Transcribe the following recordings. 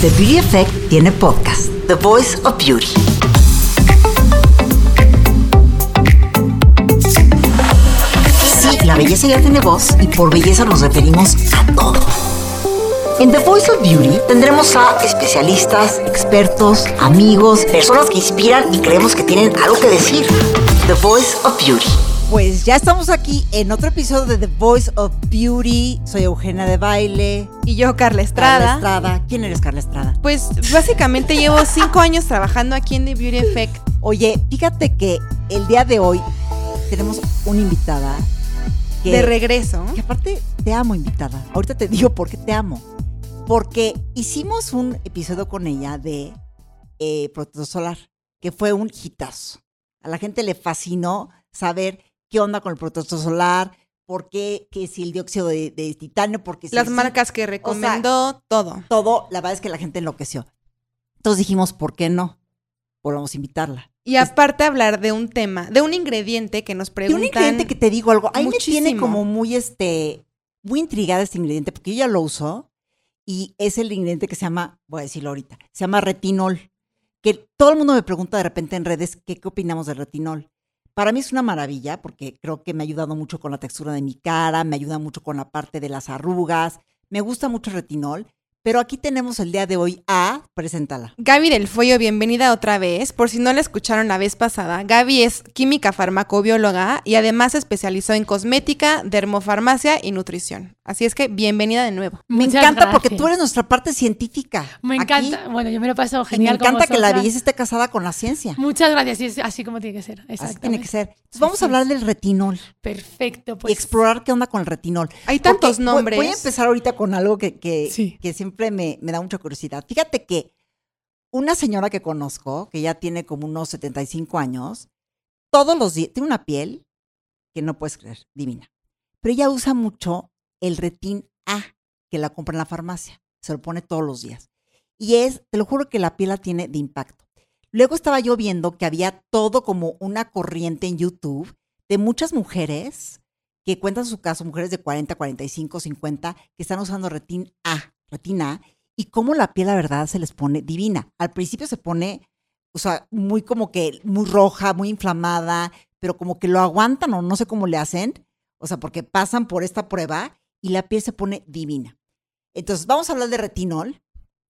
The Beauty Effect tiene podcast, The Voice of Beauty. Sí, la belleza ya tiene voz y por belleza nos referimos a todo. En The Voice of Beauty tendremos a especialistas, expertos, amigos, personas que inspiran y creemos que tienen algo que decir. The Voice of Beauty. Pues ya estamos aquí en otro episodio de The Voice of Beauty. Soy Eugenia de Baile. Y yo, Carla Estrada. Carla Estrada. ¿Quién eres, Carla Estrada? Pues básicamente llevo cinco años trabajando aquí en The Beauty Effect. Oye, fíjate que el día de hoy tenemos una invitada. Que, de regreso. Que aparte te amo, invitada. Ahorita te digo por qué te amo. Porque hicimos un episodio con ella de eh, Protector Solar, que fue un hitazo. A la gente le fascinó saber qué onda con el protector solar, por qué, que si el dióxido de, titanio, porque si Las marcas que recomendó, todo. Todo, la verdad es que la gente enloqueció. Entonces dijimos, ¿por qué no? Volvamos a invitarla. Y aparte hablar de un tema, de un ingrediente que nos preguntan. De un ingrediente que te digo algo. Ahí me tiene como muy, este, muy intrigada este ingrediente, porque yo ya lo uso y es el ingrediente que se llama, voy a decirlo ahorita, se llama retinol. Que todo el mundo me pregunta de repente en redes qué, qué opinamos del retinol. Para mí es una maravilla porque creo que me ha ayudado mucho con la textura de mi cara, me ayuda mucho con la parte de las arrugas, me gusta mucho el retinol pero aquí tenemos el día de hoy a, preséntala. Gaby del Fuego, bienvenida otra vez. Por si no la escucharon la vez pasada, Gaby es química farmacobióloga y además se especializó en cosmética, dermofarmacia y nutrición. Así es que bienvenida de nuevo. Me encanta porque tú eres nuestra parte científica. Me encanta. bueno, yo me lo paso genial. me encanta que la belleza esté casada con la ciencia. Muchas gracias. así como tiene que ser. Así tiene que ser. Entonces vamos a hablar del retinol. Perfecto. Pues. Y explorar qué onda con el retinol. Hay tantos nombres. Voy, a empezar ahorita con algo que, que, que siempre me, da mucha curiosidad. Fíjate que una señora que conozco, que ya tiene como unos 75 años, todos los días, tiene una piel que no puedes creer, divina. Pero ella usa mucho el retin A, que la compra en la farmacia. Se lo pone todos los días. Y es, te lo juro que la piel la tiene de impacto. Luego estaba yo viendo que había todo como una corriente en YouTube de muchas mujeres que cuentan su caso, mujeres de 40, 45, 50, que están usando retin A, retina y cómo la piel, la verdad, se les pone divina. Al principio se pone, o sea, muy como que, muy roja, muy inflamada, pero como que lo aguantan o no sé cómo le hacen, o sea, porque pasan por esta prueba y la piel se pone divina. Entonces, vamos a hablar de retinol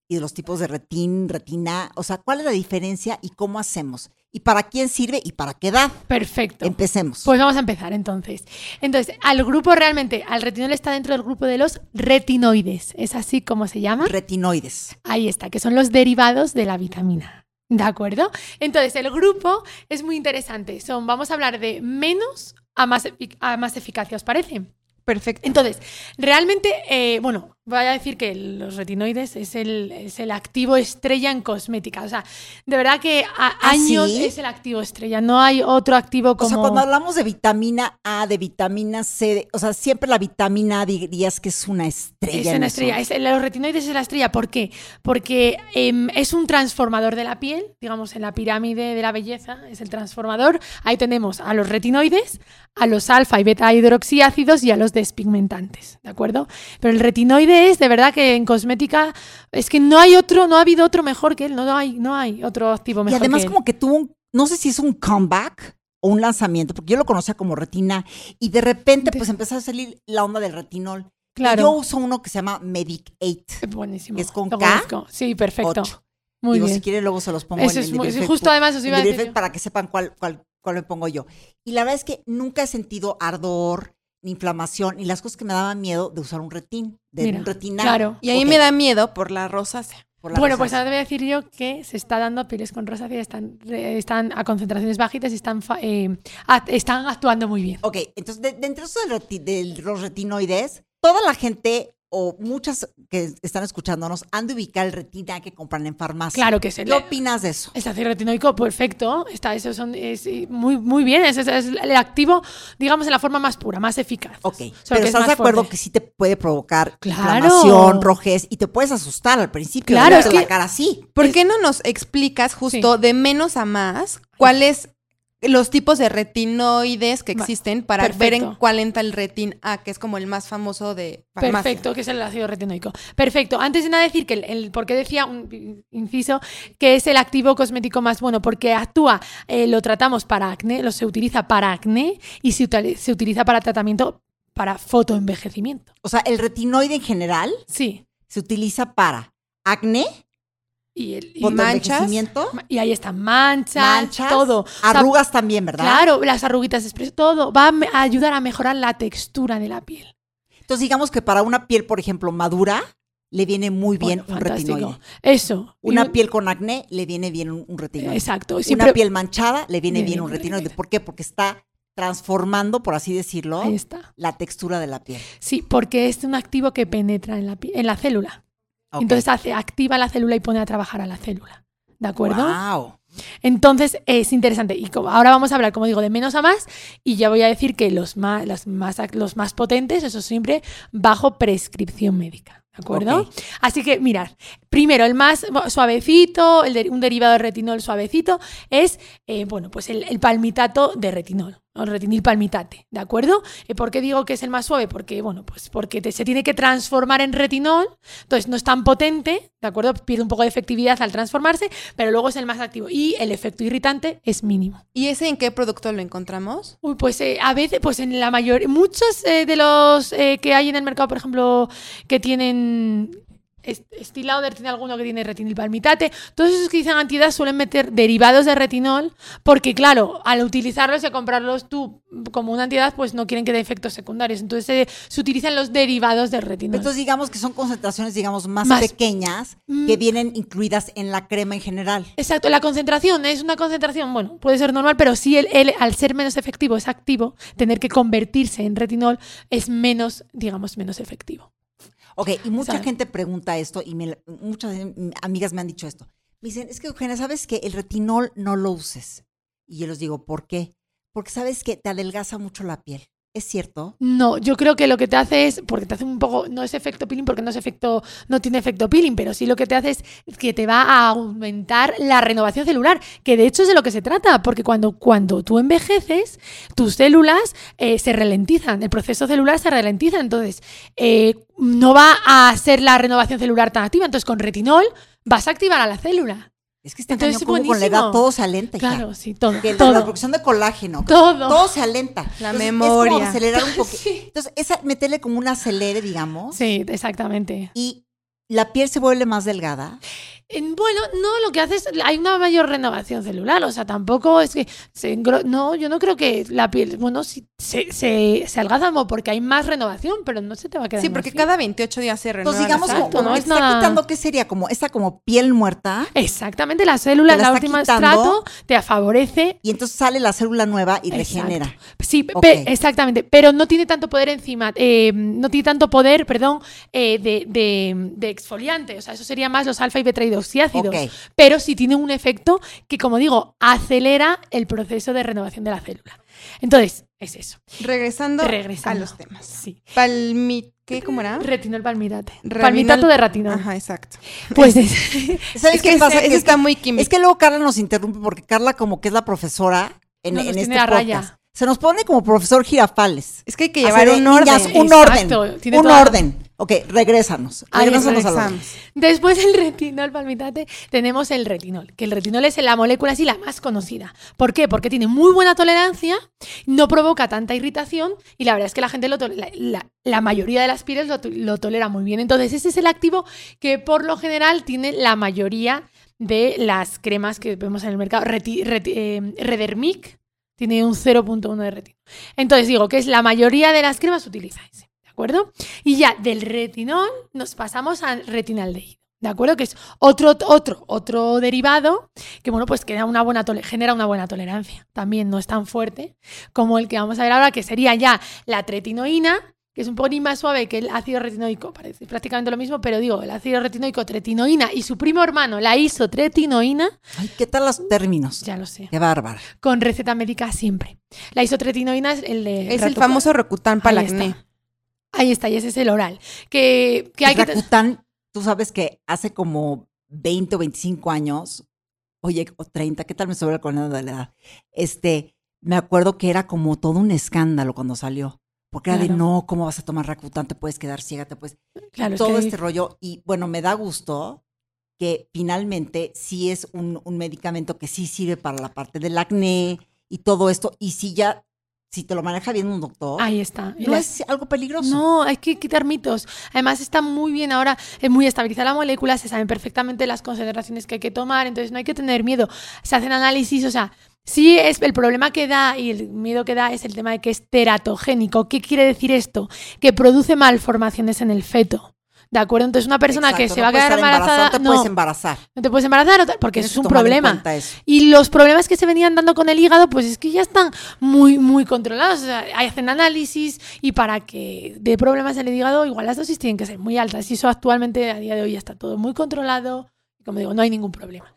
y de los tipos de retin, retina, o sea, cuál es la diferencia y cómo hacemos y para quién sirve y para qué edad. Perfecto. Empecemos. Pues vamos a empezar entonces. Entonces, al grupo realmente, al retinol está dentro del grupo de los retinoides. ¿Es así como se llama? Retinoides. Ahí está, que son los derivados de la vitamina. ¿De acuerdo? Entonces, el grupo es muy interesante. Son, vamos a hablar de menos a más, a más eficacia, ¿os parece? Perfecto. Entonces, realmente, eh, bueno, voy a decir que los retinoides es el, es el activo estrella en cosmética. O sea, de verdad que a ¿Ah, años es el activo estrella. No hay otro activo como. O sea, cuando hablamos de vitamina A, de vitamina C, o sea, siempre la vitamina A dirías que es una estrella. Es una estrella. Es, los retinoides es la estrella. ¿Por qué? Porque em, es un transformador de la piel, digamos, en la pirámide de la belleza, es el transformador. Ahí tenemos a los retinoides, a los alfa y beta hidroxiácidos y a los despigmentantes, ¿de acuerdo? Pero el retinoide es de verdad que en cosmética es que no hay otro, no ha habido otro mejor que él, no hay, no hay otro activo mejor. Y además que como que tuvo un, no sé si es un comeback o un lanzamiento, porque yo lo conocía como retina y de repente pues empezó a salir la onda del retinol. Claro. Yo uso uno que se llama Medic 8. Buenísimo. Es con Lo K. conozco. Sí, perfecto. 8. Muy Digo, bien. si quieren luego se los pongo Eso en es muy- justo además os iba a decir para que sepan cuál, cuál, cuál me pongo yo. Y la verdad es que nunca he sentido ardor, ni inflamación, ni las cosas que me daban miedo de usar un retin, de Mira, un retina. claro. Y ahí Ok, me da miedo por la rosácea. por la Bueno, pues ahora te voy a decir yo que se está dando a pieles con rosácea, están, están a concentraciones bajitas y están, eh, a- están actuando muy bien. Ok, entonces, de, de entre eso del reti- de los retinoides, toda la gente o muchas que están escuchándonos han de ubicar el retina que compran en farmacia. Claro que es el, ¿Qué opinas de eso? ácido retinoico, perfecto. Está, eso son, es eh, muy, muy bien. Es, es- es el activo, digamos, en la forma más pura, más eficaz. Ok, Solo pero es ¿estás más de acuerdo fuerte. que sí te puede provocar Claro. inflamación, rojez y te puedes asustar al principio? Claro, es la que- cara así. ¿Por qué no nos explicas justo de menos a más cuál es los tipos de retinoides que existen para ver en cuál entra el retin A, que es como el más famoso de farmacia. Perfecto, que es el ácido retinoico. Perfecto. Antes de nada decir que el, porque decía un inciso que es el activo cosmético más bueno porque actúa, eh, lo tratamos para acné, lo se utiliza para acné y se, se utiliza para tratamiento para fotoenvejecimiento. O sea, el retinoide en general sí. se utiliza para acné y, el, y manchas. Y ahí están manchas, todo. Arrugas también, ¿verdad? Claro, las arruguitas, todo. Va a ayudar a mejorar la textura de la piel. Entonces, digamos que para una piel, por ejemplo, madura, le viene muy bien un retinoide. Eso. Una piel con acné le viene bien un, retinoide. Exacto. Una piel manchada le viene bien un retinoide. ¿Por qué? Porque está transformando, por así decirlo, la textura de la piel. Sí, porque es un activo que penetra en la, en la célula. Entonces hace, activa la célula y pone a trabajar a la célula. ¿De acuerdo? Wow. Entonces es interesante. Y ahora vamos a hablar, como digo, de menos a más. Y ya voy a decir que los más, más, los más potentes, eso siempre bajo prescripción médica. ¿De acuerdo? Así que mirad, primero el más suavecito, el un derivado de retinol suavecito, es eh, bueno, pues el palmitato de retinol retinil palmitate, ¿de acuerdo? Eh, ¿Por qué digo que es el más suave? Porque, bueno, pues porque se tiene que transformar en retinol, entonces no es tan potente, ¿de acuerdo? Pierde un poco de efectividad al transformarse, pero luego es el más activo y el efecto irritante es mínimo. ¿Y ese en qué producto lo encontramos? Uy, pues eh, a veces, pues en la mayoría, muchos eh, de los que hay en el mercado, por ejemplo, que tienen Estilauder tiene alguno que tiene retinil palmitate. Todos esos que dicen antiedad suelen meter derivados de retinol porque, claro, al utilizarlos y a comprarlos tú como una antiedad, pues no quieren que dé efectos secundarios. Entonces se utilizan los derivados de retinol. Entonces digamos que son concentraciones, digamos, más, pequeñas que mm. vienen incluidas en la crema en general. Exacto, la concentración es una concentración, bueno, puede ser normal, pero sí el, al ser menos efectivo, es activo, tener que convertirse en retinol es menos, digamos, menos efectivo. Ok, y mucha gente pregunta esto y muchas amigas me han dicho esto. Me dicen, es que Eugenia, ¿sabes que el retinol no lo uses? Y yo les digo, ¿por qué? Porque sabes que te adelgaza mucho la piel. ¿Es cierto? No, yo creo que lo que te hace es, porque te hace un poco, no es efecto peeling porque no es efecto, no tiene efecto peeling, pero sí lo que te hace es que te va a aumentar la renovación celular, que de hecho es de lo que se trata, porque cuando, cuando tú envejeces, tus células eh, se ralentizan, el proceso celular se ralentiza, entonces eh, no va a ser la renovación celular tan activa, entonces con retinol vas a activar a la célula. Es que este cañón como con la edad todo se alenta. Claro, sí, todo. todo. La producción de colágeno. Todo. Todo se alenta. La memoria. Es como acelerar un poquito. Entonces, esa, meterle como un acelere, digamos. Sí, exactamente. Y la piel se vuelve más delgada. Bueno, no, lo que hace es, hay una mayor renovación celular, o sea, tampoco es que, se no, yo no creo que la piel, bueno, se, se, se algaza porque hay más renovación, pero no se te va a quedar Sí, porque cada 28 días se renueva. Entonces, digamos, como, ¿no? está quitando, ¿qué sería? Como esta como piel muerta. Exactamente, la célula, la, última estrato, te favorece. Y entonces sale la célula nueva y regenera. Sí, exactamente, pero no tiene tanto poder encima, eh, no tiene tanto poder, perdón, eh, de, de, de, exfoliante, o sea, eso sería más los alfa y beta oxíácidos. Pero sí tiene un efecto que, como digo, acelera el proceso de renovación de la célula. Entonces, es eso. Regresando, a los temas. Sí. Palmit ¿Qué? ¿Cómo era? Retinol palmitate. Palmitato de retinol. Ajá, exacto. Pues, ¿sabes qué pasa? Es, está muy químico. Es que luego Carla nos interrumpe porque Carla como que es la profesora en, en este podcast. Se nos pone como profesor girafales. Es que hay que llevar un orden. un orden. Un orden. Ok, regrésanos. Regrésanos Después del retinol palmitate, tenemos el retinol, que el retinol es la molécula así la más conocida. ¿Por qué? Porque tiene muy buena tolerancia, no provoca tanta irritación y la verdad es que la gente, lo la, la, mayoría de las pieles lo, tolera muy bien. Entonces, ese es el activo que por lo general tiene la mayoría de las cremas que vemos en el mercado. Eh, Redermic tiene un 0.1 de retinol. Entonces, digo que es la mayoría de las cremas utiliza ese. Y ya del retinol nos pasamos al retinaldehído. ¿De acuerdo? Que es otro, otro, otro derivado que, bueno, pues que una buena genera una buena tolerancia. También no es tan fuerte como el que vamos a ver ahora, que sería ya la tretinoína, que es un poco más suave que el ácido retinoico, parece prácticamente lo mismo, pero digo, el ácido retinoico, tretinoína y su primo hermano, la isotretinoína. Ay, ¿qué tal los términos? Ya lo sé. Qué bárbaro. Con receta médica siempre. La isotretinoína es el de. Es el famoso Rocutan para el acné. Ahí está, y ese es el oral. Que, que hay Rakuten, tú sabes que hace como 20 o 25 años, oye, o 30, ¿qué tal me sobra con de la edad? Este, me acuerdo que era como todo un escándalo cuando salió. Porque era de no, ¿cómo vas a tomar Rakutan? Te puedes quedar ciega, te puedes. Claro, todo este rollo. Y bueno, me da gusto que finalmente sí es un, un, medicamento que sí sirve para la parte del acné y todo esto. Y si ya si te lo maneja bien un doctor. Ahí está. No es algo peligroso. No, hay que quitar mitos. Además está muy bien ahora, es muy estabilizada la molécula, se saben perfectamente las concentraciones que hay que tomar, entonces no hay que tener miedo. Se hacen análisis, o sea, sí es el problema que da y el miedo que da es el tema de que es teratogénico. ¿Qué quiere decir esto? Que produce malformaciones en el feto. ¿De acuerdo? Entonces, una persona que se va a quedar embarazada. No te puedes embarazar. No te puedes embarazar porque eso es un problema. Y los problemas que se venían dando con el hígado, pues es que ya están muy, muy controlados. O sea, hacen análisis y para que de problemas en el hígado, igual las dosis tienen que ser muy altas. Y eso actualmente, a día de hoy, ya está todo muy controlado. Como digo, no hay ningún problema.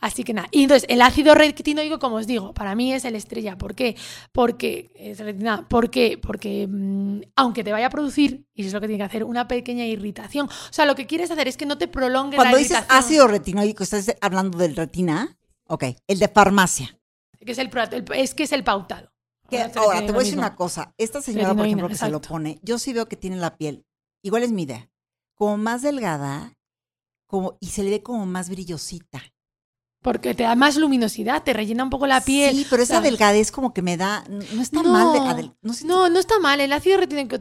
Así que nada. Y entonces, el ácido retinoico, como os digo, para mí es el estrella. ¿Por qué? Porque, es ¿Por qué? Porque mm, aunque te vaya a producir, y eso es lo que tiene que hacer, una pequeña irritación. O sea, lo que quieres hacer es que no te prolongue Cuando la irritación. Cuando dices ácido retinoico, ¿estás hablando del retina? Ok, el de farmacia. Que es, el, es que es el pautado. ahora, te voy a decir una cosa. Esta señora, por ejemplo, que se lo pone, yo sí veo que tiene la piel, igual es mi idea, como más delgada como, y se le ve como más brillosita. Porque te da más luminosidad, te rellena un poco la piel. Sí, pero esa delgadez como que me da. No está mal. no, no, está mal. El ácido retinoico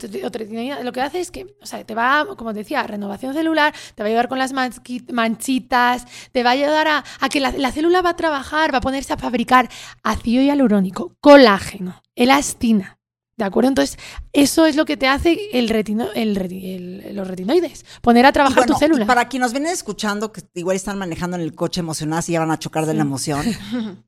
lo que hace es que, o sea, te va, como decía, renovación celular, te va a ayudar con las manchitas, te va a ayudar a, que la, la, célula va a trabajar, va a ponerse a fabricar ácido hialurónico, colágeno, elastina. ¿De acuerdo? Entonces, eso es lo que te hace el retino, el, los retinoides, poner a trabajar tu célula. Para quienes nos vienen escuchando, que igual están manejando en el coche emocionados y ya van a chocar de la emoción,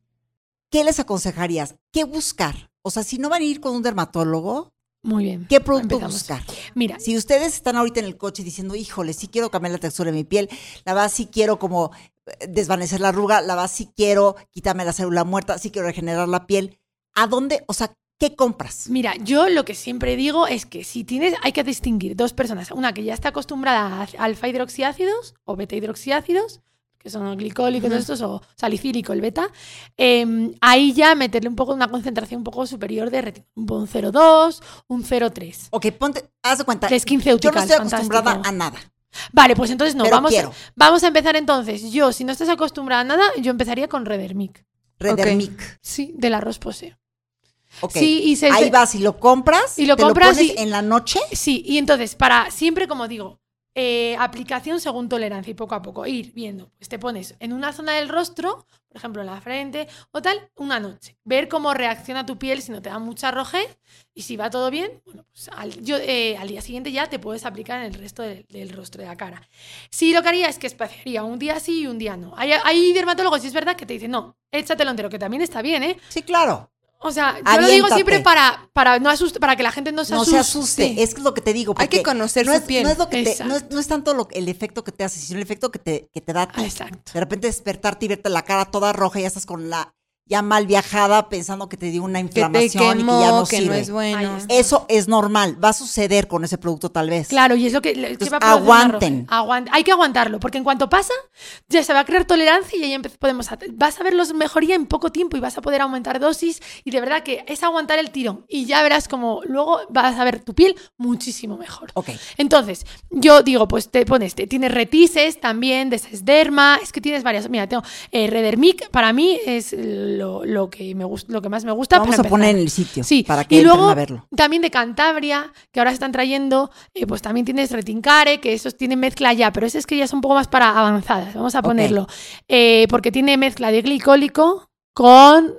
¿qué les aconsejarías? ¿Qué buscar? O sea, si no van a ir con un dermatólogo, muy bien. ¿Qué producto buscar? Mira. Si ustedes están ahorita en el coche diciendo, híjole, sí quiero cambiar la textura de mi piel, la verdad sí quiero como eh, desvanecer la arruga, la verdad sí quiero quitarme la célula muerta, sí quiero regenerar la piel, ¿a dónde? O sea, ¿Qué compras? Mira, yo lo que siempre digo es que si tienes, hay que distinguir dos personas. Una que ya está acostumbrada a alfa hidroxiácidos o beta hidroxiácidos, que son glicólicos estos, o salicílico, el beta. Em, ahí ya meterle un poco una concentración un poco superior de. Un 0,2, un 0,3. Ok, ponte, haz de cuenta. Es 15 Yo no estoy acostumbrada a nada. Vale, pues entonces no. vamos, a, vamos a empezar entonces. Yo, si no estás acostumbrada a nada, yo empezaría con Redermic. Redermic. Sí, del arroz poseo. Sí, y ahí vas y lo compras. Y lo compras en la noche. Sí, y entonces, para siempre, como digo, eh, aplicación según tolerancia y poco a poco ir viendo. Pues te pones en una zona del rostro, por ejemplo en la frente o tal, una noche. Ver cómo reacciona tu piel si no te da mucha rojez y si va todo bien, bueno, pues al, yo, eh, al día siguiente ya te puedes aplicar en el resto del, rostro de la cara. Sí, lo que haría es que espaciaría un día sí y un día no. Hay, hay dermatólogos, y es verdad, que te dicen, no, échatelo entero, que también está bien, ¿eh? Sí, claro. O sea, yo lo digo siempre para, para, no asuste, para que la gente no se asuste. No se asuste, es lo que te digo. Hay que conocer no su es, piel. No es, lo que te, no, es, tanto lo, el efecto que te hace, sino el efecto que te, que te da. Exacto. De repente despertarte y verte la cara toda roja y ya estás con la ya mal viajada pensando que te dio una inflamación y que ya no que No es bueno. Eso es normal, va a suceder con ese producto tal vez. Claro, y es lo que, aguanten. hay que aguantarlo, porque en cuanto pasa, ya se va a crear tolerancia y ahí podemos vas a ver los mejoría en poco tiempo y vas a poder aumentar dosis y de verdad que es aguantar el tirón y ya verás como luego vas a ver tu piel muchísimo mejor. Ok. Entonces, yo digo, pues te pones, te, tienes retices también, desesderma, es que tienes varias, mira, tengo eh, Redermic, para mí es lo, que, me, lo que más me gusta. Vamos a poner en el sitio sí. para que y luego, a verlo. También de Cantabria, que ahora se están trayendo, eh, pues también tienes Retincare, que esos tienen mezcla ya, pero ese es que ya es un poco más para avanzadas, vamos a ponerlo. Eh, porque tiene mezcla de glicólico con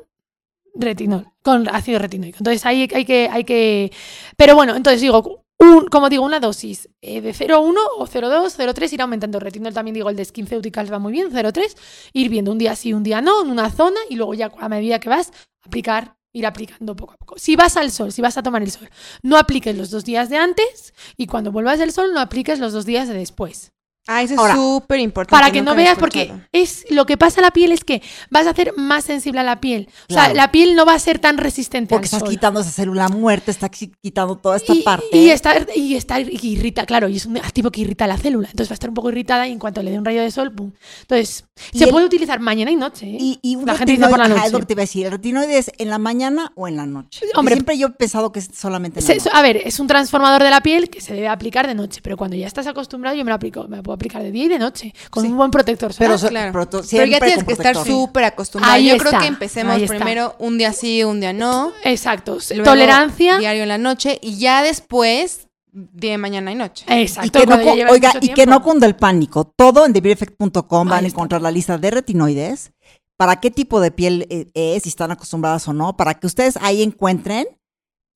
retinol, con ácido retinoico. Entonces ahí hay que, hay que. Pero bueno, entonces digo, como digo, una dosis eh, de 0,1 o 0,2, 0,3, ir aumentando. Retinol también digo, el de Skin va muy bien, 0,3. Ir viendo un día sí, un día no, en una zona y luego ya a medida que vas, aplicar, ir aplicando poco a poco. Si vas al sol, si vas a tomar el sol, no apliques los dos días de antes y cuando vuelvas del sol no apliques los dos días de después. Ah, eso es súper importante. Para que no veas, porque es lo que pasa a la piel es que vas a hacer más sensible a la piel. O sea, la piel no va a ser tan resistente porque estás quitando esa célula muerta, estás quitando toda esta parte. Y está, y está irrita, claro, y es un activo que irrita la célula. Entonces va a estar un poco irritada y en cuanto le dé un rayo de sol, ¡pum! Entonces, se puede utilizar mañana y noche. ¿eh? Y, la gente dice por la noche. lo que te iba a decir, ¿el retinoide es en la mañana o en la noche? Hombre, siempre yo he pensado que es solamente en la noche. A ver, es un transformador de la piel que se debe aplicar de noche, pero cuando ya estás acostumbrado yo me lo aplico, me lo puedo aplicar de día y de noche con un buen protector solar. Pero, claro. pero, ya tienes que estar súper acostumbrado. Yo creo que empecemos primero un día sí, un día no. Exacto. Tolerancia. Diario en la noche y ya después de mañana y noche. Exacto. Y que no, oiga, y que no cunde el pánico. Todo en TheBeautyEffect.com van a encontrar la lista de retinoides, para qué tipo de piel eh, es, si están acostumbradas o no, para que ustedes ahí encuentren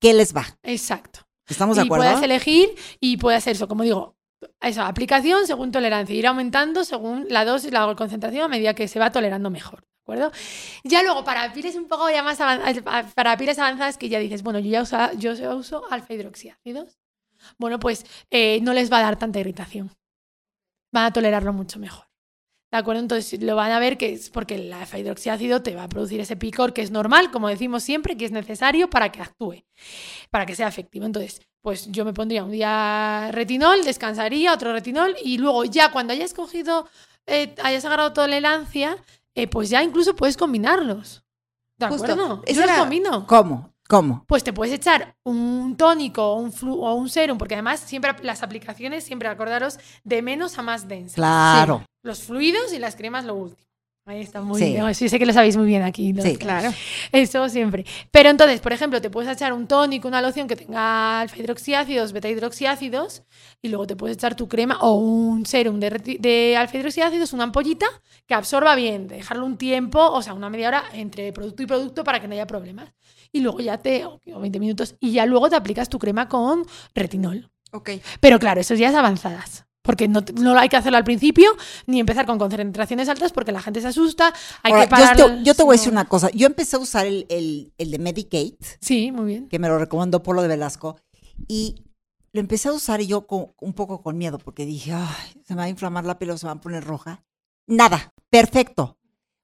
qué les va. Exacto. ¿Estamos de acuerdo? Y puedes elegir y puedes hacer eso, como digo, esa aplicación según tolerancia, ir aumentando según la dosis, la concentración a medida que se va tolerando mejor. ¿De acuerdo? Ya luego, para pieles un poco ya más avanzadas, para pieles avanzadas que ya dices, bueno, yo ya yo uso alfa hidroxiácidos, bueno, pues eh, no les va a dar tanta irritación. Van a tolerarlo mucho mejor. ¿De acuerdo? Entonces lo van a ver que es porque el alfa hidroxiácido te va a producir ese picor que es normal, como decimos siempre, que es necesario para que actúe, para que sea efectivo. Entonces, pues yo me pondría un día retinol, descansaría, otro retinol, y luego ya cuando hayas cogido, eh, hayas agarrado tolerancia, eh, pues ya incluso puedes combinarlos. ¿De acuerdo? Eso los combino. ¿Cómo? ¿Cómo? Pues te puedes echar un tónico o un, o un serum, porque además siempre las aplicaciones, siempre acordaros, de menos a más densa. Claro. Los fluidos y las cremas lo último. Ahí está muy bien. Sí, sé que lo sabéis muy bien aquí. Sí, claro. Eso siempre. Pero entonces, por ejemplo, te puedes echar un tónico, una loción que tenga alfa hidroxiácidos, beta hidroxiácidos, y luego te puedes echar tu crema o un serum de, de alfa hidroxiácidos, una ampollita que absorba bien, dejarlo un tiempo, o sea, una media hora entre producto y producto para que no haya problemas. Y luego ya te, o 20 minutos, y ya luego te aplicas tu crema con retinol. Ok. Pero claro, esos días avanzadas. Porque no, no hay que hacerlo al principio, ni empezar con concentraciones altas porque la gente se asusta. Hay que parar. Yo, yo, te voy a decir una cosa. Yo empecé a usar el, el, el de Medicate. Sí, muy bien. Que me lo recomendó Polo de Velasco. Y lo empecé a usar y yo con, un poco con miedo porque dije, Ay, se me va a inflamar la piel o se va a poner roja. Nada, perfecto.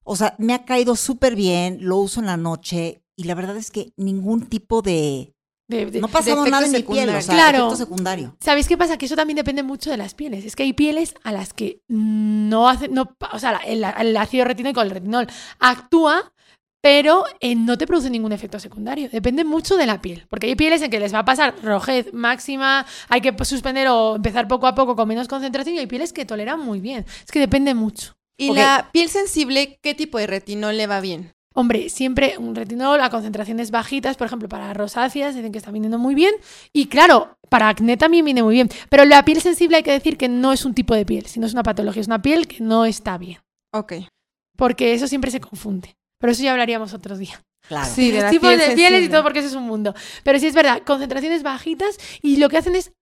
O sea, me ha caído súper bien, lo uso en la noche y la verdad es que ningún tipo de, no ha pasado nada en mi piel, o sea, claro. secundario. ¿Sabéis qué pasa? Que eso también depende mucho de las pieles. Es que hay pieles a las que no hace, no, o sea, el, ácido retinóico, el retinol, actúa, pero eh, no te produce ningún efecto secundario. Depende mucho de la piel. Porque hay pieles en que les va a pasar rojez máxima, hay que suspender o empezar poco a poco con menos concentración, y hay pieles que toleran muy bien. Es que depende mucho. ¿Y la piel sensible, qué tipo de retinol le va bien? Hombre, siempre un retinol a concentraciones bajitas, por ejemplo, para rosáceas dicen que está viniendo muy bien. Y claro, para acné también viene muy bien. Pero la piel sensible hay que decir que no es un tipo de piel, sino es una patología, es una piel que no está bien. Ok. Porque eso siempre se confunde. Pero eso ya hablaríamos otro día. Claro. Sí, de los tipos de pieles y todo, porque eso es un mundo. Pero sí es verdad, concentraciones bajitas y lo que hacen es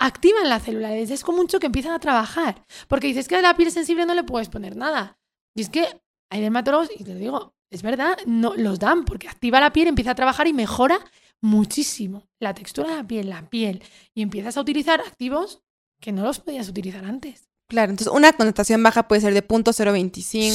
activan la célula. Es como mucho que empiezan a trabajar. Porque dices que a la piel sensible no le puedes poner nada. Y es que hay dermatólogos, y te digo, es verdad, no los dan porque activa la piel, empieza a trabajar y mejora muchísimo la textura de la piel, la piel. Y empiezas a utilizar activos que no los podías utilizar antes. Claro, entonces una connotación baja puede ser de .025. Sí,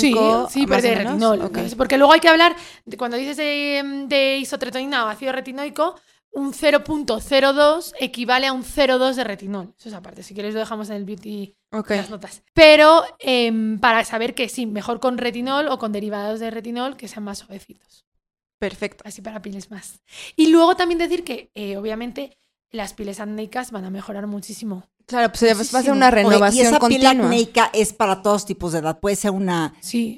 sí, pero de retinol. Porque luego hay que hablar, de, cuando dices de, de isotretinoína o ácido retinoico, un 0.02 equivale a un 0.2 de retinol. Eso es aparte, si quieres lo dejamos en el beauty las notas. Pero em, para saber que sí, mejor con retinol o con derivados de retinol que sean más suavecitos. Perfecto. Así para pieles más. Y luego también decir que, eh, obviamente, las pieles acnéicas van a mejorar muchísimo Claro, pues va a ser una renovación y esa piel acnéica es para todos tipos de edad. Puede ser una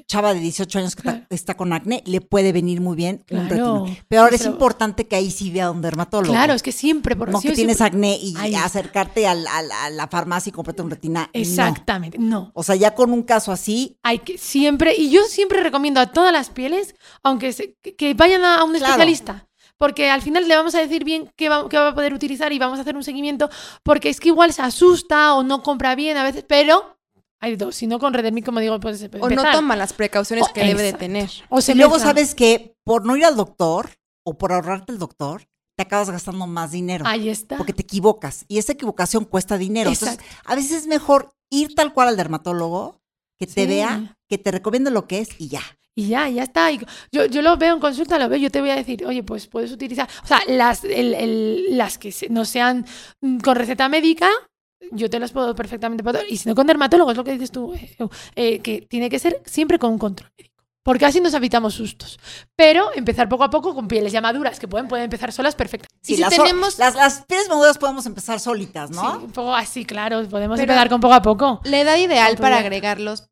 chava de 18 años que está con acné, le puede venir muy bien un retinol. Pero ahora es importante que ahí sí vea a un dermatólogo. Claro, es que siempre, por No que tienes acné y acercarte a la, farmacia y comprarte un retina. Exactamente, no. O sea, ya con un caso así. Hay que siempre, y yo siempre recomiendo a todas las pieles, aunque que vayan a un especialista porque al final le vamos a decir bien qué va, va, a poder utilizar y vamos a hacer un seguimiento, porque es que igual se asusta o no compra bien a veces, pero hay dos, si no con Redemi, como digo, pues O no toma las precauciones que debe de tener. O y luego sabes que por no ir al doctor o por ahorrarte el doctor, te acabas gastando más dinero. Ahí está. Porque te equivocas y esa equivocación cuesta dinero. Entonces, a veces es mejor ir tal cual al dermatólogo, que te vea, que te recomiende lo que es y ya. Y ya, ya está. yo, yo lo veo en consulta, lo veo, yo te voy a decir, oye, pues puedes utilizar, o sea, las, el, las que no sean con receta médica, yo te las puedo perfectamente Y si no con dermatólogo, es lo que dices tú, eh, eh, que tiene que ser siempre con un control médico. Porque así nos evitamos sustos. Pero empezar poco a poco con pieles ya maduras, que pueden, pueden empezar solas perfectamente. Sí, si las, tenemos... las, pieles maduras podemos empezar solitas, ¿no? Sí, un poco así, claro. Podemos empezar con poco a poco. La edad ideal para agregarlos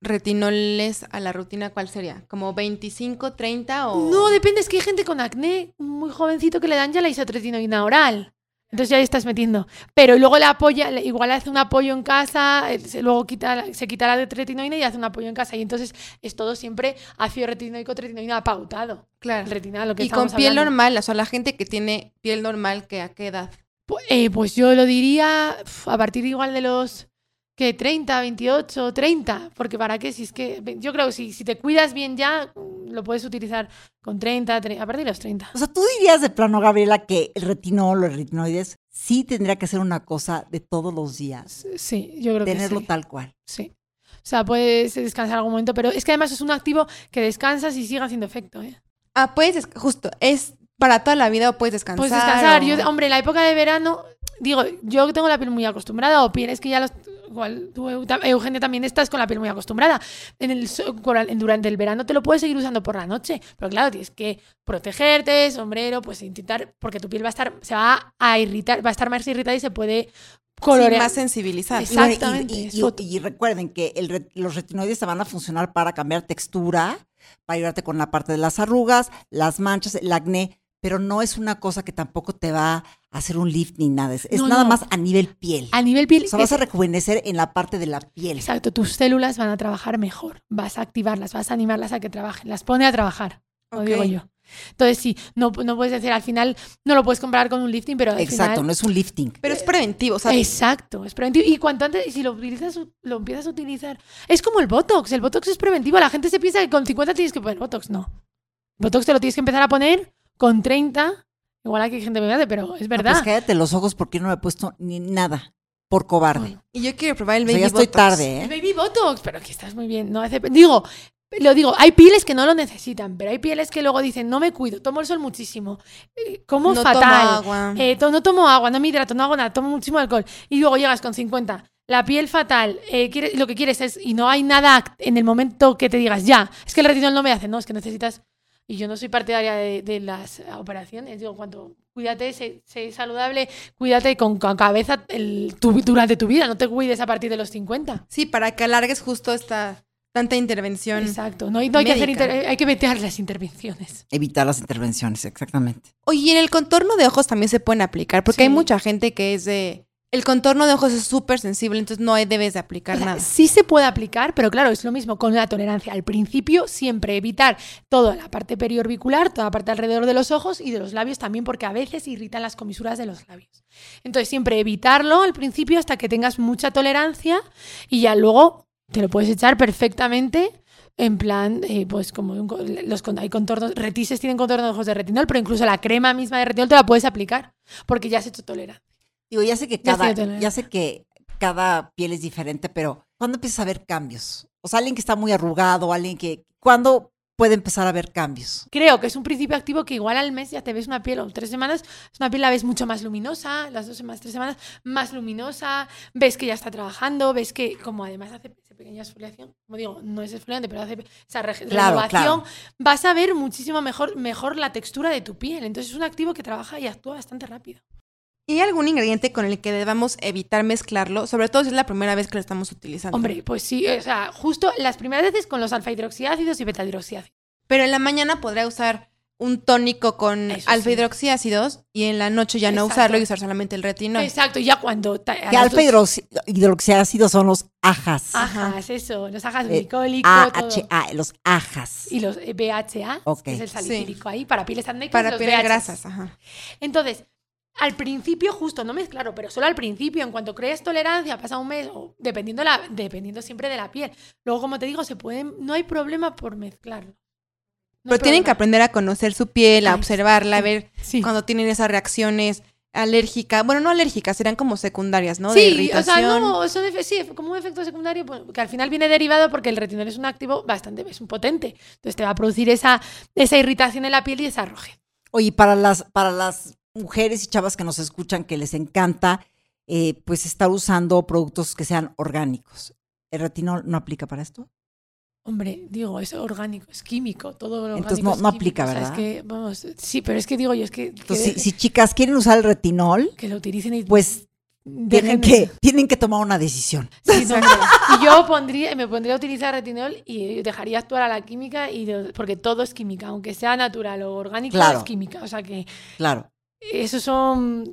retinoles a la rutina, ¿cuál sería? ¿Como 25, 30 o...? No, depende, es que hay gente con acné muy jovencito que le dan ya la isotretinoína oral. Entonces ya estás metiendo. Pero luego la apoya, igual hace un apoyo en casa, eh, luego quita, se quita la de retinoína y hace un apoyo en casa. Y entonces es todo siempre ácido retinoico, retinoína pautado. Claro. Retina, lo que y con piel normal, o sea, la gente que tiene piel normal, ¿que ¿a qué edad? Pues, eh, pues yo lo diría a partir igual de los que 30, 28, 30, porque para qué, si es que yo creo que si, si te cuidas bien ya, lo puedes utilizar con 30, a partir de los 30. O sea, tú dirías de plano, Gabriela, que el retinol o el retinoides sí tendría que ser una cosa de todos los días. Sí, yo creo que sí. Tenerlo tal cual. Sí. O sea, puedes descansar algún momento, pero es que además es un activo que descansas y sigue haciendo efecto, ¿eh? Ah, puedes, justo, es para toda la vida o puedes descansar. Puedes descansar. Yo, hombre, en la época de verano, digo, yo tengo la piel muy acostumbrada o pieles que ya los igual tú, Eugenia, también estás con la piel muy acostumbrada. En el, durante el verano te lo puedes seguir usando por la noche, pero claro, tienes que protegerte, sombrero, pues intentar, porque tu piel va a estar, se va a irritar, va a estar más irritada y se puede colorear. más sensibilizar. Exactamente. Y, recuerden que los retinoides te van a funcionar para cambiar textura, para ayudarte con la parte de las arrugas, las manchas, el acné, pero no es una cosa que tampoco te va a hacer un lift ni nada. Es, nada más a nivel piel. A nivel piel. O sea, vas a rejuvenecer en la parte de la piel. Exacto, tus células van a trabajar mejor. Vas a activarlas, vas a animarlas a que trabajen. Las pone a trabajar, lo digo yo. Entonces, sí, no, no puedes decir al final, no lo puedes comprar con un lifting, pero al Exacto, no es un lifting. Pero es preventivo, Exacto, es preventivo. Y cuanto antes, si lo utilizas, lo empiezas a utilizar. Es como el Botox. El Botox es preventivo. La gente se piensa que con 50 tienes que poner Botox. No. Botox te lo tienes que empezar a poner con 30 Igual aquí hay gente me pero es verdad. pues cállate los ojos porque no me he puesto ni nada. Por cobarde. Y yo quiero probar el baby o ya estoy tarde, ¿eh? El baby botox, pero aquí estás muy bien. No hace... Digo, lo digo, hay pieles que no lo necesitan, pero hay pieles que luego dicen, no me cuido, tomo el sol muchísimo, eh, como no fatal, tomo agua. Eh, no tomo agua, no me hidrato, no hago nada, tomo muchísimo alcohol. Y luego llegas con 50, la piel fatal, eh, lo que quieres es, y no hay nada en el momento que te digas, ya, es que el retinol no me hace, no, es que necesitas y yo no soy partidaria de, de las operaciones. Digo, cuando cuídate, sé, saludable, cuídate con, cabeza el, durante tu vida, no te cuides a partir de los 50. Sí, para que alargues justo esta tanta intervención. Exacto, no, hay, que hacer hay que evitar las intervenciones. Evitar las intervenciones, exactamente. Oye, y en el contorno de ojos también se pueden aplicar, porque hay mucha gente que es de el contorno de ojos es súper sensible, entonces no debes de aplicar nada. Sí se puede aplicar, pero claro, es lo mismo con la tolerancia. Al principio, siempre evitar toda la parte periorbicular, toda la parte alrededor de los ojos y de los labios también, porque a veces irritan las comisuras de los labios. Entonces, siempre evitarlo al principio hasta que tengas mucha tolerancia y ya luego te lo puedes echar perfectamente en plan, eh, pues como los, hay contornos, retises tienen contorno de ojos de retinol, pero incluso la crema misma de retinol te la puedes aplicar porque ya has hecho tolerancia. Digo, ya sé que cada, ya, sé que cada piel es diferente, pero ¿cuándo empiezas a ver cambios? O sea, alguien que está muy arrugado, alguien que, ¿cuándo puede empezar a ver cambios? Creo que es un principio activo que igual al mes ya te ves una piel, o tres semanas, es una piel la ves mucho más luminosa, las dos semanas, tres semanas, más luminosa, ves que ya está trabajando, ves que como además hace esa pequeña exfoliación, como digo, no es exfoliante, pero hace esa renovación, vas a ver muchísimo mejor, mejor la textura de tu piel. Entonces es un activo que trabaja y actúa bastante rápido. ¿Y hay algún ingrediente con el que debamos evitar mezclarlo? Sobre todo si es la primera vez que lo estamos utilizando. Hombre, pues sí, o sea, justo las primeras veces con los alfa hidroxiácidos y beta hidroxiácidos. Pero en la mañana podría usar un tónico con alfa hidroxiácidos y en la noche ya no usarlo y usar solamente el retinol. Exacto, ya cuando... Que alfa hidroxiácidos son los ajas. Ajas, eso, los ajas eh, AHA, los ajas. Y los BHA, que es el salicílico ahí, para pieles acnéicas. Para pieles grasas, ajá. Entonces, al principio, justo, no claro, pero solo al principio, en cuanto crees tolerancia, pasa un mes, o dependiendo, la, dependiendo siempre de la piel. Luego, como te digo, se pueden, no hay problema por mezclarlo. pero tienen que aprender a conocer su piel, a observarla, a ver cuando tienen esas reacciones. alérgica, bueno, no alérgica, serían como secundarias, ¿no? Sí, o sea, no, son sí, como un efecto secundario pues, que al final viene derivado porque el retinol es un activo bastante, es un potente. Entonces te va a producir esa, esa irritación en la piel y esa roje. Oye, para las, para las mujeres y chavas que nos escuchan que les encanta, eh, pues estar usando productos que sean orgánicos. ¿El retinol no aplica para esto? Hombre, digo, es orgánico, es químico, todo lo Entonces no, no aplica, ¿verdad? es que, vamos, sí, pero es que digo yo, es que... Entonces, si, chicas quieren usar el retinol... Que lo utilicen y... Pues tienen que, tienen que tomar una decisión. Sí, y yo pondría, me pondría a utilizar retinol y dejaría actuar a la química, y porque todo es química, aunque sea natural o orgánico, es química. O sea que... Claro. Esos son.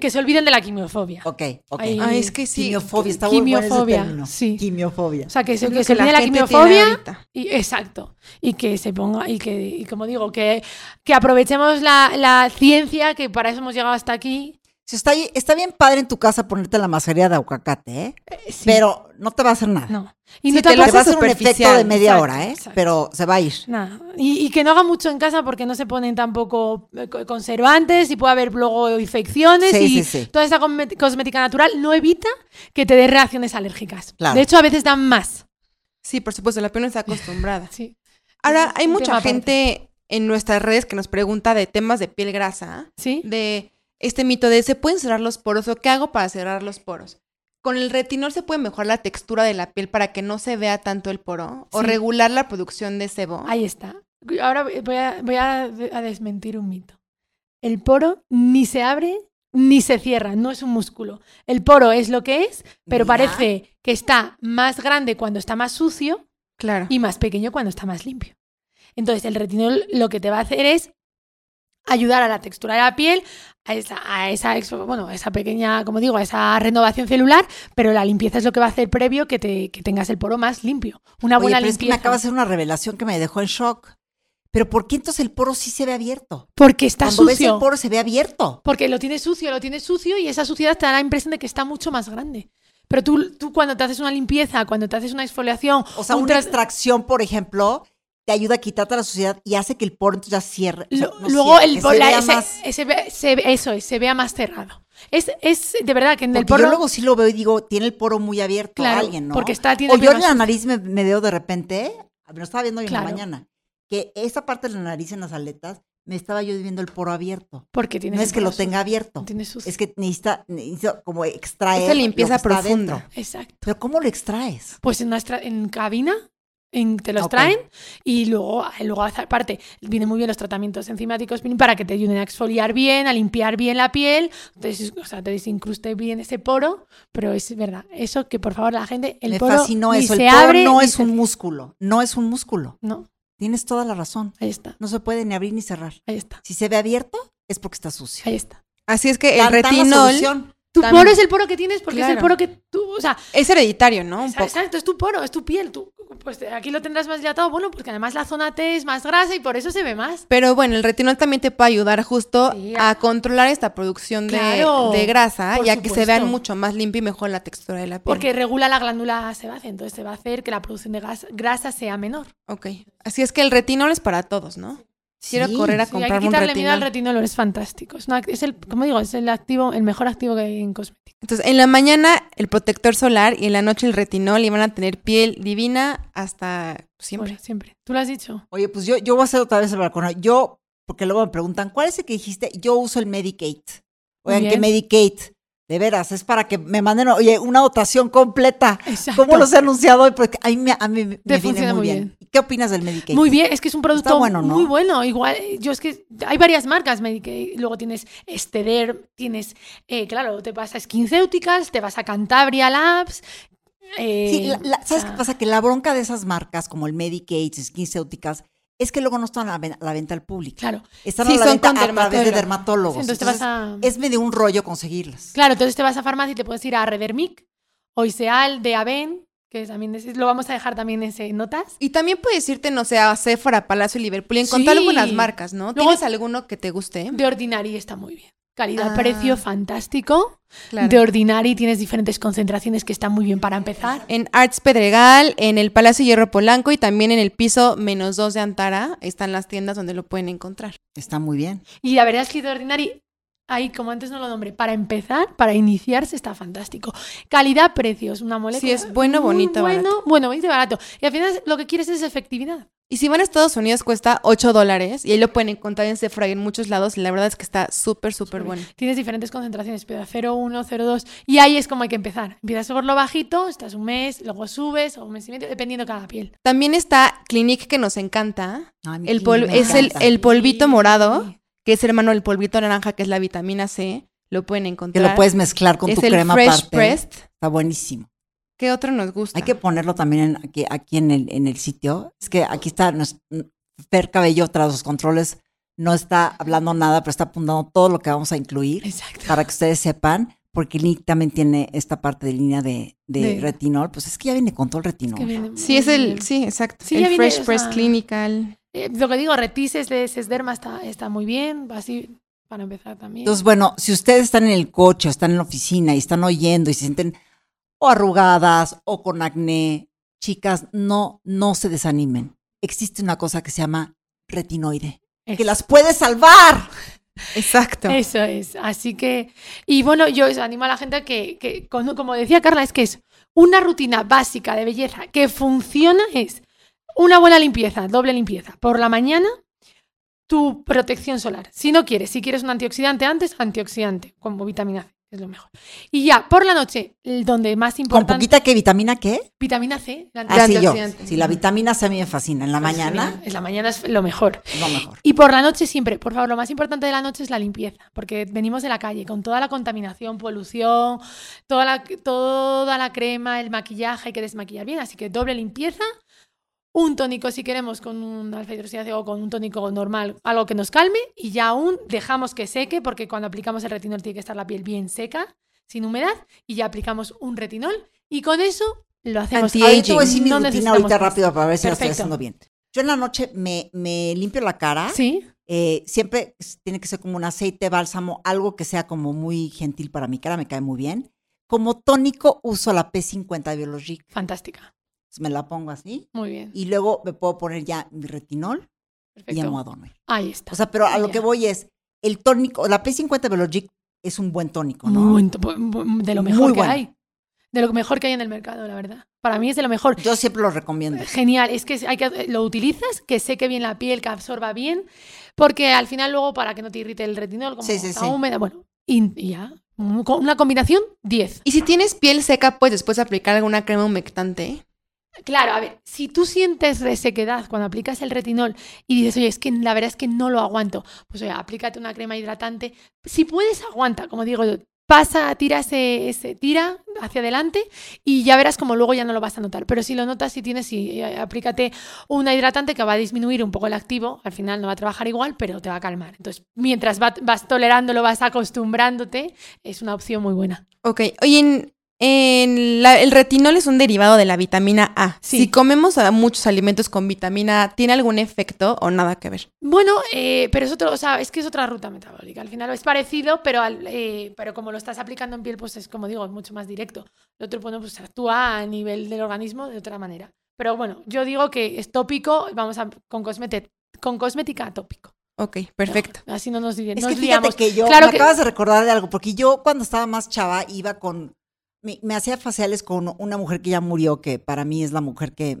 Que se olviden de la quimiofobia. Ok, ok. ah, es que sí. Quimiofobia, está quimiofobia, bueno sí. Quimiofobia. O sea, que, se, que, se olvide la, quimiofobia. Y, exacto. Y que se ponga. Y que, y como digo, que, que aprovechemos la, la ciencia, que para eso hemos llegado hasta aquí está, está bien padre en tu casa ponerte la mascarilla de aguacate, ¿eh? eh pero no te va a hacer nada. No. Y no te, va a hacer un efecto de media hora, ¿eh? Pero se va a ir. Nada. Y, que no haga mucho en casa porque no se ponen tampoco eh, conservantes y puede haber luego infecciones y toda esa cosmética natural no evita que te dé reacciones alérgicas. De hecho, a veces dan más. Sí, por supuesto, la piel no está acostumbrada. sí. Ahora, hay mucha gente en nuestras redes que nos pregunta de temas de piel grasa. Sí. De este mito de ¿se pueden cerrar los poros o qué hago para cerrar los poros? ¿Con el retinol se puede mejorar la textura de la piel para que no se vea tanto el poro? ¿O regular la producción de sebo? Ahí está. Ahora voy a, voy a, desmentir un mito. El poro ni se abre ni se cierra, no es un músculo. El poro es lo que es, pero parece que está más grande cuando está más sucio claro. y más pequeño cuando está más limpio. Entonces, el retinol lo que te va a hacer es ayudar a la textura de la piel, a esa, a esa, bueno, esa pequeña, como digo, a esa renovación celular, pero la limpieza es lo que va a hacer previo que, te, que tengas el poro más limpio. Una buena pero limpieza. Es que me acaba de hacer una revelación que me dejó en shock. Pero ¿por qué entonces el poro sí se ve abierto? Porque está Cuando sucio. Ves el poro se ve abierto. Porque lo tienes sucio, lo tienes sucio y esa suciedad te da la impresión de que está mucho más grande. Pero tú, tú cuando te haces una limpieza, cuando te haces una exfoliación... O sea, una extracción, por ejemplo, te ayuda a quitarte la suciedad y hace que el poro entonces ya cierre. luego el poro, eso se vea más cerrado. Es, es de verdad que en el poro. Yo luego sí lo veo y digo, tiene el poro muy abierto claro, alguien, ¿no? Porque está, tiene o yo en la nariz me, veo de repente, me lo estaba viendo hoy en la mañana, que esa parte de la nariz en las aletas me estaba yo viendo el poro abierto. Porque tiene No es que lo tenga abierto. es que necesita, como extraer. Esa limpieza profunda. Exacto. Pero ¿cómo lo extraes? Pues en, nuestra, en cabina te los traen y luego, luego aparte vienen muy bien los tratamientos enzimáticos para que te ayuden a exfoliar bien, a limpiar bien la piel, entonces, o sea, te desincruste bien ese poro, pero es verdad, eso que por favor la gente, el poro fascinó eso, se el poro abre no es un músculo, no es un músculo. No. Tienes toda la razón. Ahí está. No se puede ni abrir ni cerrar. Ahí está. Si se ve abierto es porque está sucio. Ahí está. Así es que el retinol tu poro es el poro que tienes porque es el poro que tú, o sea... Es hereditario, ¿no? exacto, es tu poro, es tu piel. Tú, pues aquí lo tendrás más dilatado, bueno, porque además la zona T es más grasa y por eso se ve más. Pero bueno, el retinol también te puede ayudar justo a... controlar esta producción de, grasa y a que se vean mucho más limpio y mejor la textura de la piel. Porque regula la glándula sebácea, entonces se va a hacer que la producción de grasa sea menor. Ok, así es que el retinol es para todos, ¿no? Quiero correr a sí, comprar hay que quitarle un retinol. al retinol, es fantástico. Es, el, como digo, es el activo, el mejor activo que hay en cosmética. Entonces, en la mañana el protector solar y en la noche el retinol y van a tener piel divina hasta siempre. siempre. ¿Tú lo has dicho? Oye, pues yo, yo voy a hacer otra vez el balcón. Yo, porque luego me preguntan, ¿cuál es el que dijiste? Yo uso el Medicate. Oigan, ¿qué Medicate? De veras, es para que me manden, oye, una dotación completa. Exacto. ¿Cómo los he anunciado hoy? Porque a mí, a mí me viene muy bien. ¿Qué opinas del Medicaid? Muy bien, es que es un producto bueno, muy bueno. Igual, yo es que hay varias marcas Medicaid. Luego tienes Esteder, tienes, eh, claro, te vas a SkinCeuticals, te vas a Cantabria Labs. Eh, sí, ¿sabes qué pasa? Que la bronca de esas marcas como el Medicaid, SkinCeuticals, es que luego no están a la, venta al público. Claro. Están a la venta a través de dermatólogos. entonces, es medio un rollo conseguirlas. Claro, entonces te vas a farmacia y te puedes ir a Redermic, Oiseal, de Aven, que también lo vamos a dejar también en notas. Y también puedes irte, no sé, a Sephora, Palacio y Liverpool y encontrar algunas marcas, ¿no? ¿Tienes alguno que te guste? De Ordinary está muy bien. Calidad-precio ah. fantástico. De Ordinary tienes diferentes concentraciones que están muy bien para empezar. En Arts Pedregal, en el Palacio Hierro Polanco y también en el piso menos dos de Antara están las tiendas donde lo pueden encontrar. Está muy bien. Y la verdad es que de Ordinary ahí, como antes no lo nombré, para empezar, para iniciarse está fantástico. Calidad, precios, una molécula. Sí, es bueno, bonito, bueno, barato. Bueno, bonito y barato. Y al final lo que quieres es efectividad. Y si van a Estados Unidos cuesta 8 dólares y ahí lo pueden encontrar en Sephora y en muchos lados y la verdad es que está súper, súper bueno. Tienes diferentes concentraciones, pero 0,1, 0,2 y ahí es como hay que empezar. Empiezas por lo bajito, estás un mes, luego subes o un mes y medio, dependiendo cada piel. También está Clinique que nos encanta. Ay, El Clinique pol- me es el, encanta. el polvito Sí. morado, que es hermano del polvito naranja, que es la vitamina C. Lo pueden Que encontrar. lo puedes mezclar con es tu el crema Fresh aparte. Pressed. Está buenísimo. ¿Qué otro nos gusta? Hay que ponerlo también en- aquí, aquí en, el, en el sitio. Es que aquí está nos- Fer Cabello tras los controles. No está hablando nada, pero está apuntando todo lo que vamos a incluir Exacto. para que ustedes sepan, porque Nick también tiene esta parte de línea de, de retinol. Pues es que ya viene con todo el retinol. Que viene Sí, es el, sí, exacto. Sí, el viene, Fresh o Press sea, Clinical. Eh, lo que digo, retices de Sesderma está, está muy bien, así para empezar también. Entonces, bueno, si ustedes están en el coche o están en la oficina y están oyendo y se sienten o arrugadas o con acné, chicas, no, no se desanimen. Existe una cosa que se llama retinoide, que las puede salvar. Exacto. Eso es. Así que, y bueno, yo animo a la gente a que, que como decía Carla, es que es una rutina básica de belleza que funciona, es una buena limpieza, doble limpieza. Por la mañana, tu protección solar. Si no quieres, si quieres un antioxidante antes, antioxidante, como vitamina C, es lo mejor. Y ya, por la noche, donde más Con importante... poquita que vitamina qué? Vitamina C. la Así yo. antioxidante. Si la vitamina C a mí me fascina. En la Pues mañana. En la mañana es lo mejor. lo mejor. Y por la noche siempre, por favor, lo más importante de la noche es la limpieza, porque venimos de la calle con toda la contaminación, polución, toda la, toda la crema, el maquillaje, hay que desmaquillar bien, así que doble limpieza, un tónico si queremos con un alfa o con un tónico normal, algo que nos calme y ya aún dejamos que seque, porque cuando aplicamos el retinol tiene que estar la piel bien seca, sin humedad, y ya aplicamos un retinol y con eso lo hacemos. Anti-aging. Ahorita voy a decir mi No rutina ahorita más. rápido para ver si lo estoy Perfecto. haciendo bien. Yo en la noche me, me limpio la cara. Sí, Eh, siempre tiene que ser como un aceite, bálsamo, algo que sea como muy gentil para mi cara, me cae muy bien. Como tónico uso la P50 Biologic. fantástica. Me la pongo así. Muy bien. Y luego me puedo poner ya mi retinol y Perfecto. ya me voy a dormir. Ahí está. O sea, pero a lo Ya. que voy es, el tónico, la P50 Biologic es un buen tónico, ¿no? Muy- de lo Muy mejor que bueno. hay. De lo mejor que hay en el mercado, la verdad. Para mí es de lo mejor. Yo siempre lo recomiendo. Genial, es que hay que lo utilizas, que seque bien la piel, que absorba bien, porque al final luego para que no te irrite el retinol, como Sí, sí, está sí. húmeda, bueno, y, y ya, con una combinación 10. Y si tienes piel seca, puedes después aplicar alguna crema humectante. Claro, a ver, si tú sientes resequedad cuando aplicas el retinol y dices, oye, es que la verdad es que no lo aguanto, pues oye, aplícate una crema hidratante. Si puedes, aguanta, como digo. Pasa, tira ese, tira hacia adelante y ya verás como luego ya no lo vas a notar. Pero si lo notas, si tienes, sí, eh, aplícate una hidratante que va a disminuir un poco el activo. Al final no va a trabajar igual, pero te va a calmar. Entonces, mientras va- vas tolerándolo, vas acostumbrándote, es una opción muy buena. Ok, oye, en, en la- el retinol es un derivado de la vitamina A. Sí. Si comemos a muchos alimentos con vitamina A, ¿tiene algún efecto o nada que ver? Bueno, eh, pero es otro, o sea, es que es otra ruta metabólica. Al final es parecido, pero al- eh, pero como lo estás aplicando en piel, pues es como digo, es mucho más directo. Lo otro bueno, pues actúa a nivel del organismo de otra manera. Pero bueno, yo digo que es tópico, vamos a con cosmete- con cosmética tópico. Ok, perfecto. Así no nos, di- Es nos que fíjate liamos. que yo, Claro me que- acabas de recordar de algo, porque yo cuando estaba más chava iba con, me, me hacía faciales con una mujer que ya murió, que para mí es la mujer que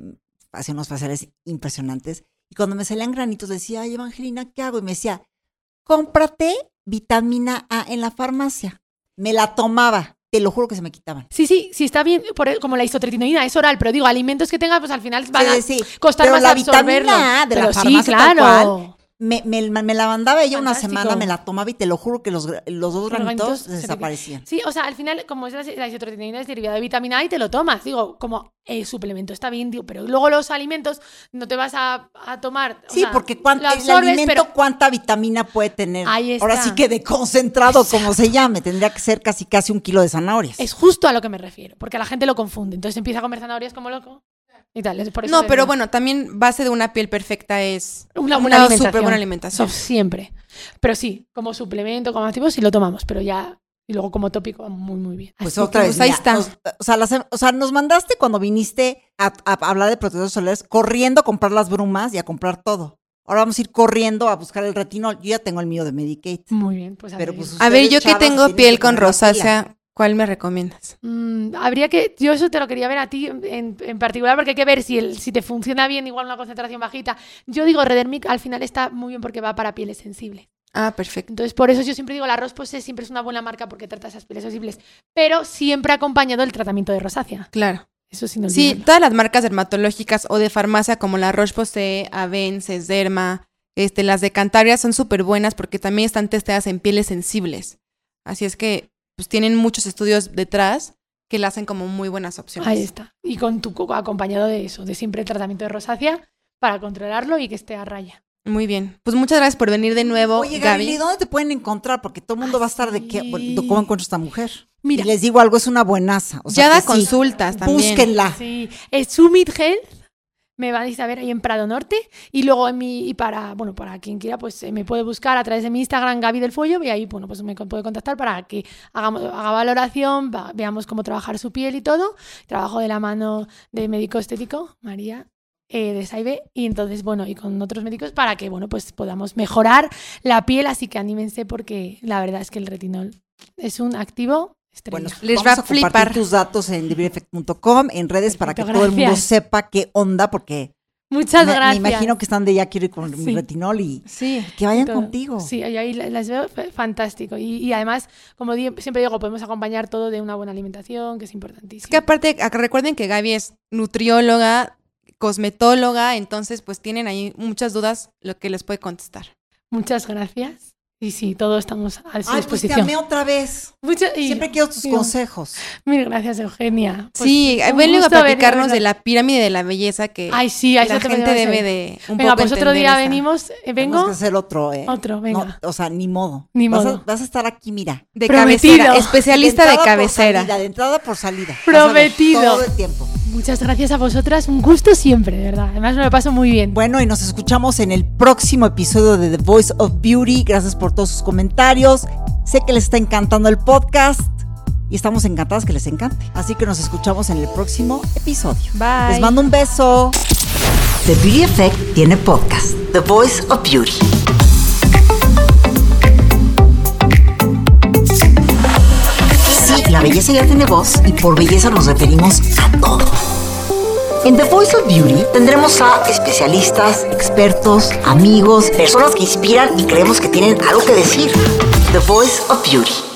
hacía unos faciales impresionantes. Y cuando me salían granitos decía, ay Evangelina, ¿qué hago? Y me decía, cómprate vitamina A en la farmacia. Me la tomaba, te lo juro que se me quitaban. Sí, sí, sí está bien, por, como la isotretinoína es oral, pero digo, alimentos que tengas, pues al final van Sí, sí, a costar pero más la absorberlo. vitamina A de la pero sí, farmacia tal claro. Me, me, me la mandaba ella una semana, me la tomaba y te lo juro que los, los dos granitos desaparecían. Sí, o sea, al final, como es la, la es derivada de vitamina A y te lo tomas. Digo, como eh, suplemento está bien, digo, pero luego los alimentos no te vas a, a tomar. o Sí, sea, porque cuán- lo el absorbes, alimento, pero ¿cuánta vitamina puede tener? Ahí Ahora sí que de concentrado, como se llame, tendría que ser casi casi un kilo de zanahorias. es justo a lo que me refiero, porque la gente lo confunde. Entonces empieza a comer zanahorias como loco y tal. es por eso No, pero bueno, también base de una piel perfecta es una, una buena alimentación. súper buena alimentación. Siempre. Pero sí, como suplemento, como activo, sí lo tomamos, pero ya. Y luego como tópico, muy, muy bien. Pues Así otra que, vez. pues, ahí está. nos- o, sea, las- o sea, nos mandaste cuando viniste a, a hablar de protectores solares corriendo a comprar las brumas y a comprar todo. Ahora vamos a ir corriendo a buscar el retinol. Yo ya tengo el mío de Medicaid. Muy bien, pues a Pero, ver. pues, A ver, yo que tengo piel con rosácea, ¿cuál me recomiendas? Mm, habría que, yo eso te lo quería ver a ti en, en particular porque hay que ver si, el, si te funciona bien igual una concentración bajita. Yo digo Redermic al final está muy bien porque va para pieles sensibles. Ah, perfecto. Entonces por eso yo siempre digo la Rospose siempre es una buena marca porque trata esas pieles sensibles, pero siempre acompañado del tratamiento de rosácea. Claro. Eso Sí, olvidarlo. todas las marcas dermatológicas o de farmacia como la Roche-Posay, Avences, Derma, este, las de Cantabria son súper buenas porque también están testeadas en pieles sensibles. Así es que pues tienen muchos estudios detrás que le hacen como muy buenas opciones. Ahí está. Y con tu co- acompañado de eso, de siempre el tratamiento de rosácea para controlarlo y que esté a raya. Muy bien. Pues muchas gracias por venir de nuevo, Oye, Gaby, Gaby. ¿y ¿dónde te pueden encontrar? Porque todo el mundo va a estar de qué, bueno, ¿cómo encuentro esta mujer? Mira. Y les digo algo, es una buenaza. O sea, ya da sí, consultas también. Búsquenla. Sí, es Summit Health. Me vais a ver ahí en Prado Norte. Y luego en mi, y para, bueno, para quien quiera, pues eh, me puede buscar a través de mi Instagram, Gaby del Follo, y ahí, bueno, pues me puede contactar para que hagamos, haga valoración, va- veamos cómo trabajar su piel y todo. Trabajo de la mano de médico estético, María. eh, de Saibe y entonces bueno y con otros médicos para que bueno pues podamos mejorar la piel así que anímense porque la verdad es que el retinol es un activo estrella. Bueno, Les vamos va a a compartir flipar. tus datos en divineffect.com, en redes, para que todo el mundo sepa qué onda, porque Muchas me, me gracias. imagino que están de ya quiero ir con mi retinol y Sí. que vayan contigo. Sí, ahí la- las veo fantástico. Y, y además, como siempre digo, podemos acompañar todo de una buena alimentación, que es Es importantísimo. que aparte, recuerden que Gaby es nutrióloga, cosmetóloga, entonces pues tienen ahí muchas dudas lo que les puede contestar. Muchas gracias. Y sí, todos estamos a su Ay, pues te disposición. amé otra vez. Muchas- y- Siempre quiero tus digo, consejos. Mil gracias, Eugenia. Pues, sí, ven luego a venir, platicarnos de la pirámide de la belleza que Ay, sí, a la gente debe de un Venga, poco pues otro día esa- venimos. eh, vengo. que hacer otro, ¿eh? Otro, venga. No, o sea, ni modo. Ni vas, modo. A, vas a estar aquí, mira. De Prometido. cabecera, especialista de, por cabecera. salida, de entrada por salida. Vas a ver, Prometido. Todo el tiempo. Muchas gracias a vosotras. Un gusto siempre, de verdad. Además, me lo paso muy bien. Bueno, y nos escuchamos en el próximo episodio de The Voice of Beauty. Gracias por todos sus comentarios. Sé que les está encantando el podcast y estamos encantadas que les encante. Así que nos escuchamos en el próximo episodio. Bye. Les mando un beso. The Beauty Effect tiene podcast. The Voice of Beauty. Belleza ya tiene voz y por belleza nos referimos a todo. En The Voice of Beauty tendremos a especialistas, expertos, amigos, personas que inspiran y creemos que tienen algo que decir. The Voice of Beauty.